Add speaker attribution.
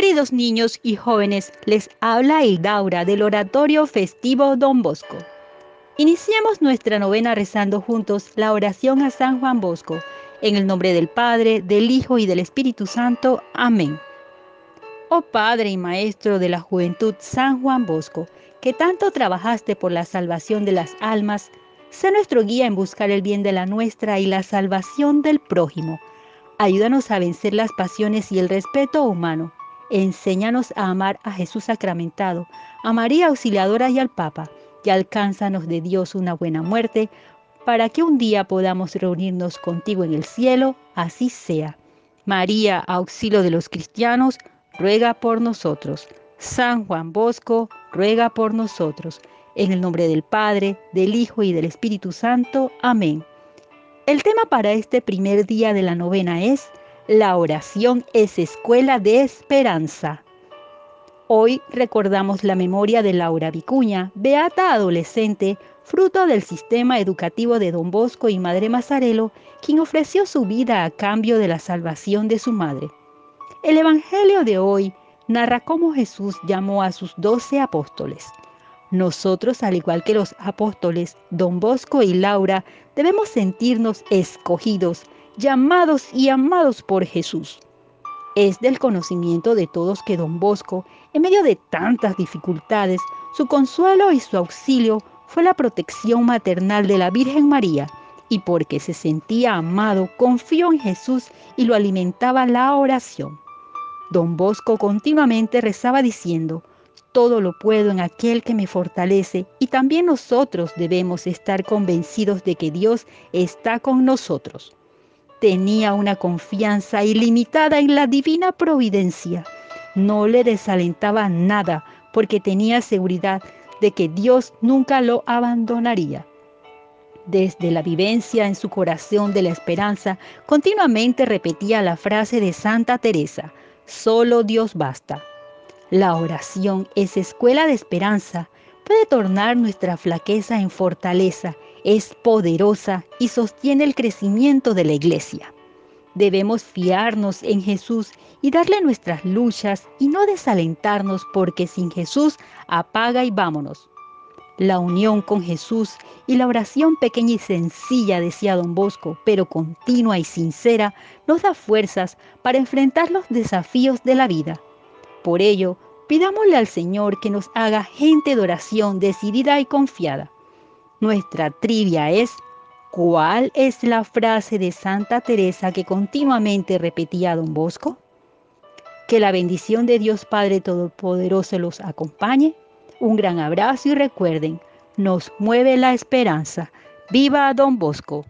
Speaker 1: Queridos niños y jóvenes, les habla Hildaura del Oratorio Festivo Don Bosco. Iniciemos nuestra novena rezando juntos la oración a San Juan Bosco, en el nombre del Padre, del Hijo y del Espíritu Santo. Amén. Oh Padre y Maestro de la Juventud San Juan Bosco, que tanto trabajaste por la salvación de las almas, sé nuestro guía en buscar el bien de la nuestra y la salvación del prójimo. Ayúdanos a vencer las pasiones y el respeto humano Enséñanos a amar a Jesús sacramentado, a María Auxiliadora y al Papa, y alcánzanos de Dios una buena muerte, para que un día podamos reunirnos contigo en el cielo, así sea. María, auxilio de los cristianos, ruega por nosotros. San Juan Bosco, ruega por nosotros. En el nombre del Padre, del Hijo y del Espíritu Santo. Amén. El tema para este primer día de la novena es la oración es escuela de esperanza. Hoy recordamos la memoria de Laura Vicuña, beata adolescente, fruto del sistema educativo de Don Bosco y Madre Mazarelo, quien ofreció su vida a cambio de la salvación de su madre. El Evangelio de hoy narra cómo Jesús llamó a sus doce apóstoles. Nosotros, al igual que los apóstoles, Don Bosco y Laura, debemos sentirnos escogidos, llamados y amados por Jesús. Es del conocimiento de todos que don Bosco, en medio de tantas dificultades, su consuelo y su auxilio fue la protección maternal de la Virgen María, y porque se sentía amado, confió en Jesús y lo alimentaba la oración. Don Bosco continuamente rezaba diciendo, todo lo puedo en aquel que me fortalece y también nosotros debemos estar convencidos de que Dios está con nosotros tenía una confianza ilimitada en la divina providencia. No le desalentaba nada porque tenía seguridad de que Dios nunca lo abandonaría. Desde la vivencia en su corazón de la esperanza, continuamente repetía la frase de Santa Teresa, solo Dios basta. La oración es escuela de esperanza, puede tornar nuestra flaqueza en fortaleza es poderosa y sostiene el crecimiento de la iglesia. Debemos fiarnos en Jesús y darle nuestras luchas y no desalentarnos porque sin Jesús apaga y vámonos. La unión con Jesús y la oración pequeña y sencilla, decía don Bosco, pero continua y sincera, nos da fuerzas para enfrentar los desafíos de la vida. Por ello, pidámosle al Señor que nos haga gente de oración decidida y confiada. Nuestra trivia es, ¿cuál es la frase de Santa Teresa que continuamente repetía don Bosco? Que la bendición de Dios Padre Todopoderoso los acompañe. Un gran abrazo y recuerden, nos mueve la esperanza. ¡Viva don Bosco!